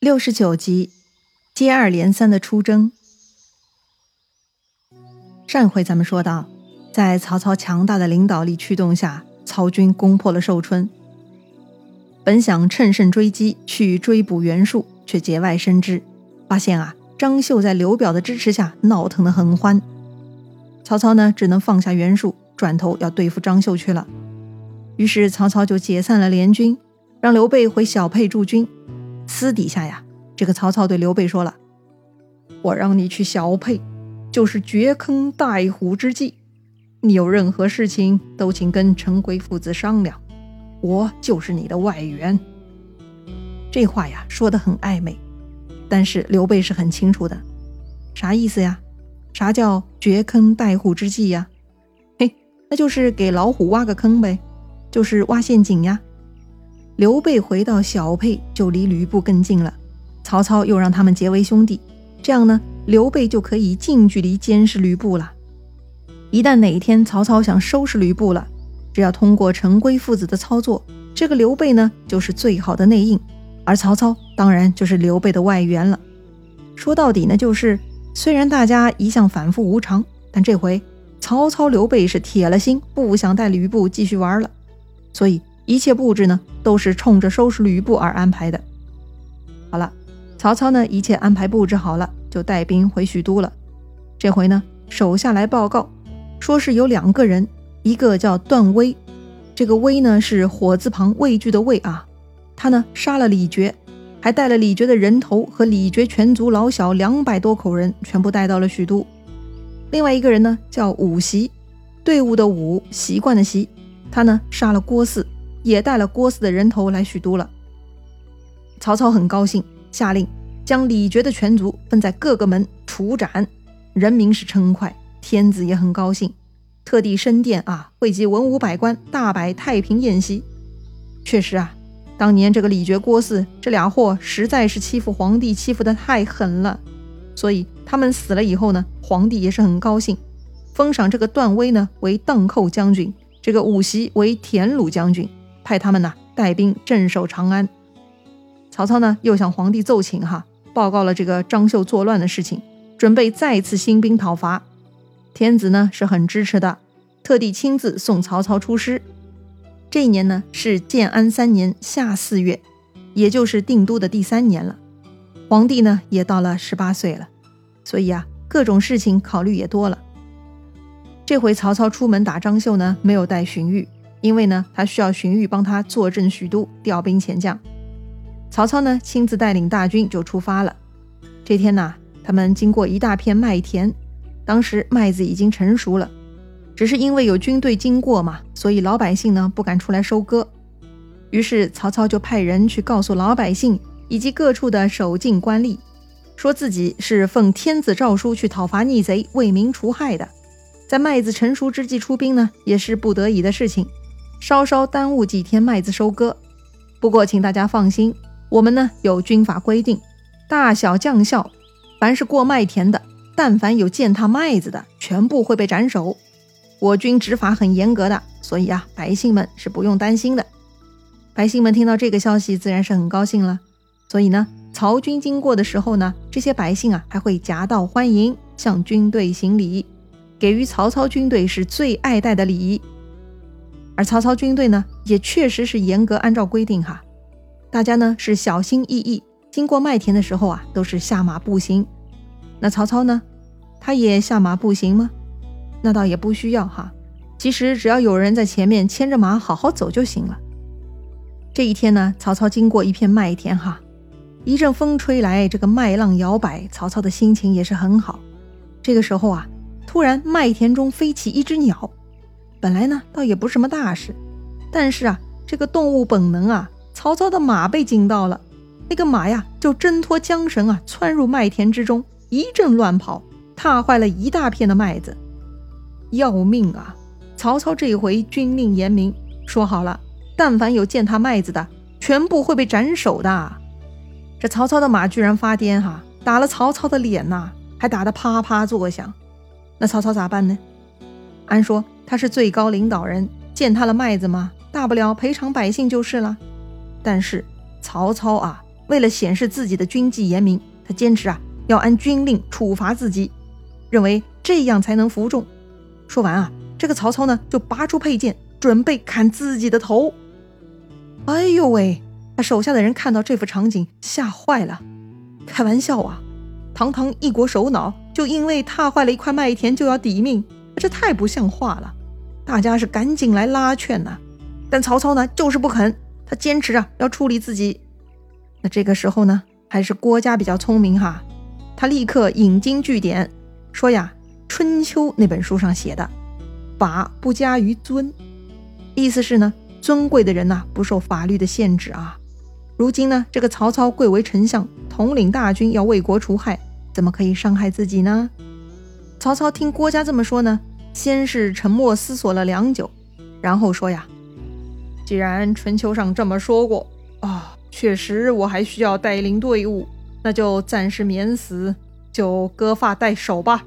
六十九集，接二连三的出征。上回咱们说到，在曹操强大的领导力驱动下，曹军攻破了寿春。本想趁胜追击，去追捕袁术，却节外生枝，发现啊，张绣在刘表的支持下闹腾的很欢。曹操呢，只能放下袁术，转头要对付张绣去了。于是曹操就解散了联军，让刘备回小沛驻军。私底下呀，这个曹操对刘备说了：“我让你去小沛，就是掘坑待虎之计。你有任何事情都请跟陈规父子商量，我就是你的外援。”这话呀说的很暧昧，但是刘备是很清楚的，啥意思呀？啥叫掘坑待虎之计呀？嘿，那就是给老虎挖个坑呗，就是挖陷阱呀。刘备回到小沛，就离吕布更近了。曹操又让他们结为兄弟，这样呢，刘备就可以近距离监视吕布了。一旦哪一天曹操想收拾吕布了，只要通过陈规父子的操作，这个刘备呢就是最好的内应，而曹操当然就是刘备的外援了。说到底呢，就是虽然大家一向反复无常，但这回曹操刘备是铁了心不想带吕布继续玩了，所以。一切布置呢，都是冲着收拾吕布而安排的。好了，曹操呢，一切安排布置好了，就带兵回许都了。这回呢，手下来报告，说是有两个人，一个叫段威，这个威呢是火字旁畏惧的畏啊，他呢杀了李傕，还带了李傕的人头和李傕全族老小两百多口人，全部带到了许都。另外一个人呢叫武习，队伍的武，习惯的习，他呢杀了郭汜。也带了郭汜的人头来许都了。曹操很高兴，下令将李傕的全族分在各个门处斩。人民是称快，天子也很高兴，特地升殿啊，汇集文武百官，大摆太平宴席。确实啊，当年这个李傕、郭汜这俩货实在是欺负皇帝，欺负的太狠了。所以他们死了以后呢，皇帝也是很高兴，封赏这个段威呢为荡寇将军，这个武袭为田鲁将军。派他们呢带兵镇守长安。曹操呢又向皇帝奏请哈，报告了这个张绣作乱的事情，准备再次兴兵讨伐。天子呢是很支持的，特地亲自送曹操出师。这一年呢是建安三年夏四月，也就是定都的第三年了。皇帝呢也到了十八岁了，所以啊各种事情考虑也多了。这回曹操出门打张绣呢，没有带荀彧。因为呢，他需要荀彧帮他坐镇许都，调兵遣将。曹操呢，亲自带领大军就出发了。这天呢，他们经过一大片麦田，当时麦子已经成熟了，只是因为有军队经过嘛，所以老百姓呢不敢出来收割。于是曹操就派人去告诉老百姓以及各处的守禁官吏，说自己是奉天子诏书去讨伐逆贼，为民除害的。在麦子成熟之际出兵呢，也是不得已的事情。稍稍耽误几天麦子收割，不过请大家放心，我们呢有军法规定，大小将校，凡是过麦田的，但凡有践踏麦子的，全部会被斩首。我军执法很严格的，所以啊，百姓们是不用担心的。百姓们听到这个消息，自然是很高兴了。所以呢，曹军经过的时候呢，这些百姓啊还会夹道欢迎，向军队行礼，给予曹操军队是最爱戴的礼仪。而曹操军队呢，也确实是严格按照规定哈，大家呢是小心翼翼，经过麦田的时候啊，都是下马步行。那曹操呢，他也下马步行吗？那倒也不需要哈，其实只要有人在前面牵着马好好走就行了。这一天呢，曹操经过一片麦田哈，一阵风吹来，这个麦浪摇摆，曹操的心情也是很好。这个时候啊，突然麦田中飞起一只鸟。本来呢，倒也不是什么大事，但是啊，这个动物本能啊，曹操的马被惊到了，那个马呀就挣脱缰绳啊，窜入麦田之中，一阵乱跑，踏坏了一大片的麦子，要命啊！曹操这回军令严明，说好了，但凡有践踏麦子的，全部会被斩首的。这曹操的马居然发癫哈，打了曹操的脸呐，还打得啪啪作响。那曹操咋办呢？按说。他是最高领导人，践踏了麦子吗？大不了赔偿百姓就是了。但是曹操啊，为了显示自己的军纪严明，他坚持啊要按军令处罚自己，认为这样才能服众。说完啊，这个曹操呢就拔出佩剑，准备砍自己的头。哎呦喂！他手下的人看到这幅场景，吓坏了。开玩笑啊！堂堂一国首脑，就因为踏坏了一块麦田就要抵命，这太不像话了。大家是赶紧来拉劝呐，但曹操呢就是不肯，他坚持啊要处理自己。那这个时候呢，还是郭嘉比较聪明哈，他立刻引经据典，说呀，《春秋》那本书上写的“法不加于尊”，意思是呢，尊贵的人呐不受法律的限制啊。如今呢，这个曹操贵为丞相，统领大军要为国除害，怎么可以伤害自己呢？曹操听郭嘉这么说呢，先是沉默思索了良久，然后说呀：“既然《春秋》上这么说过啊。”确实，我还需要带领队伍，那就暂时免死，就割发代首吧。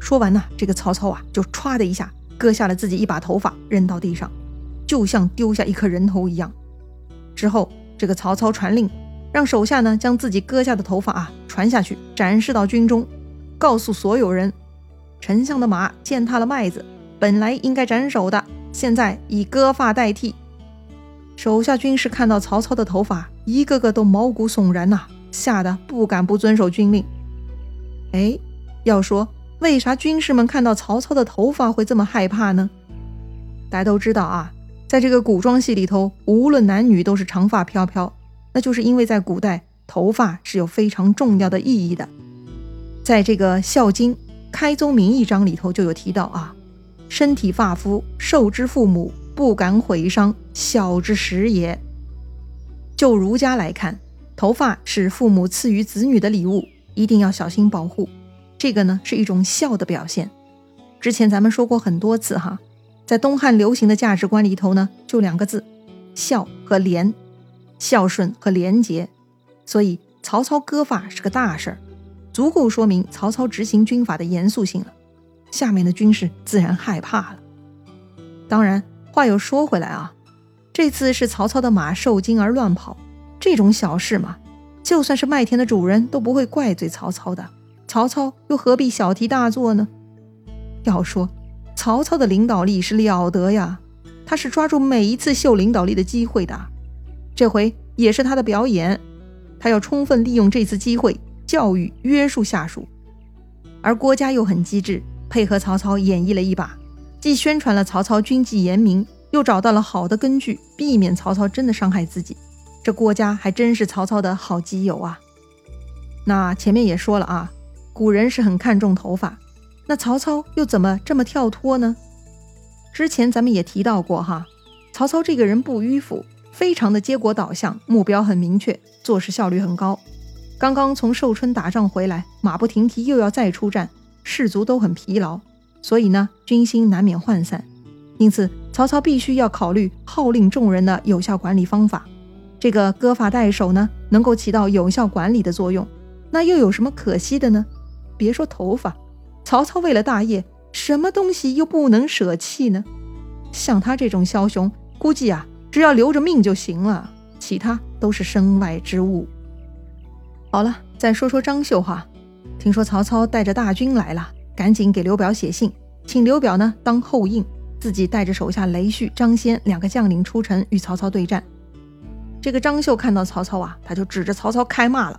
说完呢，这个曹操啊，就歘的一下割下了自己一把头发，扔到地上，就像丢下一颗人头一样。之后，这个曹操传令，让手下呢将自己割下的头发啊传下去，展示到军中，告诉所有人：丞相的马践踏了麦子，本来应该斩首的，现在以割发代替。手下军士看到曹操的头发，一个个都毛骨悚然呐，吓得不敢不遵守军令。哎，要说为啥军士们看到曹操的头发会这么害怕呢？大家都知道啊，在这个古装戏里头，无论男女都是长发飘飘，那就是因为在古代，头发是有非常重要的意义的。在这个《孝经·开宗明义章》里头就有提到啊，身体发肤，受之父母。不敢毁伤，孝之始也。就儒家来看，头发是父母赐予子女的礼物，一定要小心保护。这个呢是一种孝的表现。之前咱们说过很多次哈，在东汉流行的价值观里头呢，就两个字：孝和廉，孝顺和廉洁。所以曹操割发是个大事儿，足够说明曹操执行军法的严肃性了。下面的军士自然害怕了。当然。话又说回来啊，这次是曹操的马受惊而乱跑，这种小事嘛，就算是麦田的主人都不会怪罪曹操的。曹操又何必小题大做呢？要说曹操的领导力是了得呀，他是抓住每一次秀领导力的机会的，这回也是他的表演，他要充分利用这次机会教育约束下属。而郭嘉又很机智，配合曹操演绎了一把。既宣传了曹操军纪严明，又找到了好的根据，避免曹操真的伤害自己。这郭嘉还真是曹操的好基友啊！那前面也说了啊，古人是很看重头发，那曹操又怎么这么跳脱呢？之前咱们也提到过哈，曹操这个人不迂腐，非常的结果导向，目标很明确，做事效率很高。刚刚从寿春打仗回来，马不停蹄又要再出战，士卒都很疲劳。所以呢，军心难免涣散，因此曹操必须要考虑号令众人的有效管理方法。这个割发代首呢，能够起到有效管理的作用。那又有什么可惜的呢？别说头发，曹操为了大业，什么东西又不能舍弃呢？像他这种枭雄，估计啊，只要留着命就行了，其他都是身外之物。好了，再说说张绣哈，听说曹操带着大军来了。赶紧给刘表写信，请刘表呢当后应，自己带着手下雷旭、张先两个将领出城与曹操对战。这个张绣看到曹操啊，他就指着曹操开骂了：“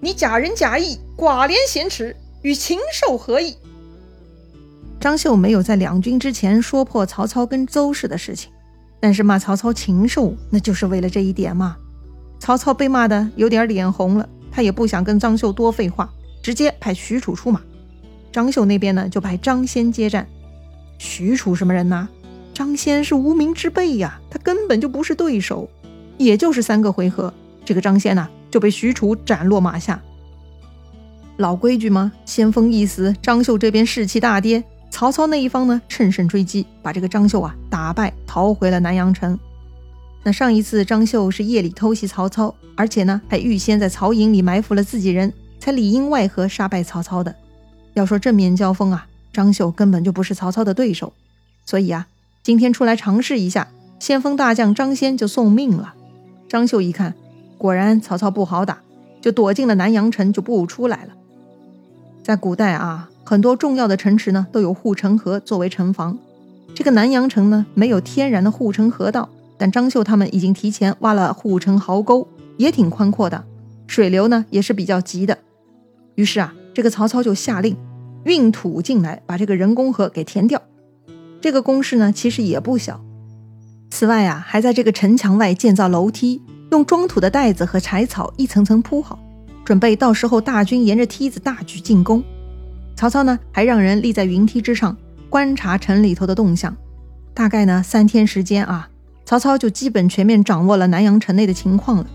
你假仁假义，寡廉鲜耻，与禽兽何异？”张绣没有在两军之前说破曹操跟邹氏的事情，但是骂曹操禽兽，那就是为了这一点嘛。曹操被骂的有点脸红了，他也不想跟张绣多废话。直接派许褚出马，张绣那边呢就派张先接战。许褚什么人呢？张先是无名之辈呀，他根本就不是对手。也就是三个回合，这个张先呢就被许褚斩落马下。老规矩嘛，先锋一死，张绣这边士气大跌。曹操那一方呢趁胜追击，把这个张绣啊打败，逃回了南阳城。那上一次张绣是夜里偷袭曹操，而且呢还预先在曹营里埋伏了自己人。才里应外合杀败曹操的。要说正面交锋啊，张绣根本就不是曹操的对手。所以啊，今天出来尝试一下，先锋大将张先就送命了。张绣一看，果然曹操不好打，就躲进了南阳城，就不出来了。在古代啊，很多重要的城池呢都有护城河作为城防。这个南阳城呢没有天然的护城河道，但张绣他们已经提前挖了护城壕沟，也挺宽阔的，水流呢也是比较急的。于是啊，这个曹操就下令运土进来，把这个人工河给填掉。这个工事呢其实也不小。此外啊，还在这个城墙外建造楼梯，用装土的袋子和柴草一层层铺好，准备到时候大军沿着梯子大举进攻。曹操呢还让人立在云梯之上。观察城里头的动向，大概呢三天时间啊，曹操就基本全面掌握了南阳城内的情况了。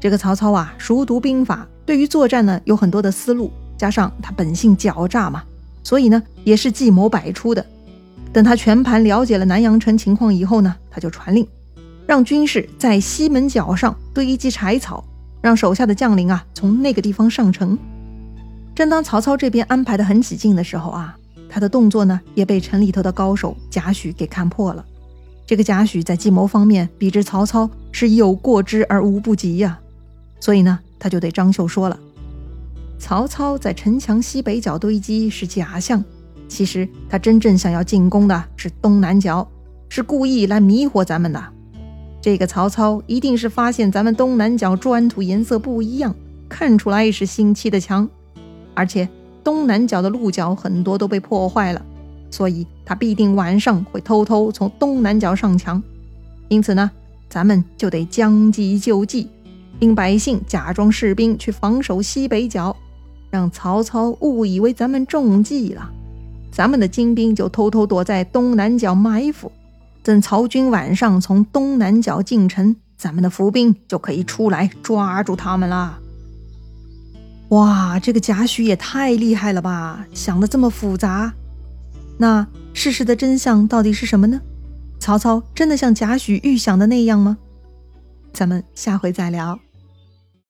这个曹操啊，熟读兵法，对于作战呢有很多的思路，加上他本性狡诈嘛，所以呢也是计谋百出的。等他全盘了解了南阳城情况以后呢，他就传令，让军士在西门角上堆积柴草，让手下的将领啊从那个地方上城。正当曹操这边安排的很起劲的时候啊。他的动作呢，也被城里头的高手贾诩给看破了。这个贾诩在计谋方面比之曹操是有过之而无不及呀，所以呢，他就对张绣说了：“曹操在城墙西北角堆积是假象，其实他真正想要进攻的是东南角，是故意来迷惑咱们的。这个曹操一定是发现咱们东南角砖土颜色不一样，看出来是新砌的墙，而且。”东南角的鹿角很多都被破坏了，所以他必定晚上会偷偷从东南角上墙。因此呢，咱们就得将计就计，令百姓假装士兵去防守西北角，让曹操误以为咱们中计了。咱们的精兵就偷偷躲在东南角埋伏，等曹军晚上从东南角进城，咱们的伏兵就可以出来抓住他们了。哇，这个贾诩也太厉害了吧！想的这么复杂，那事实的真相到底是什么呢？曹操真的像贾诩预想的那样吗？咱们下回再聊。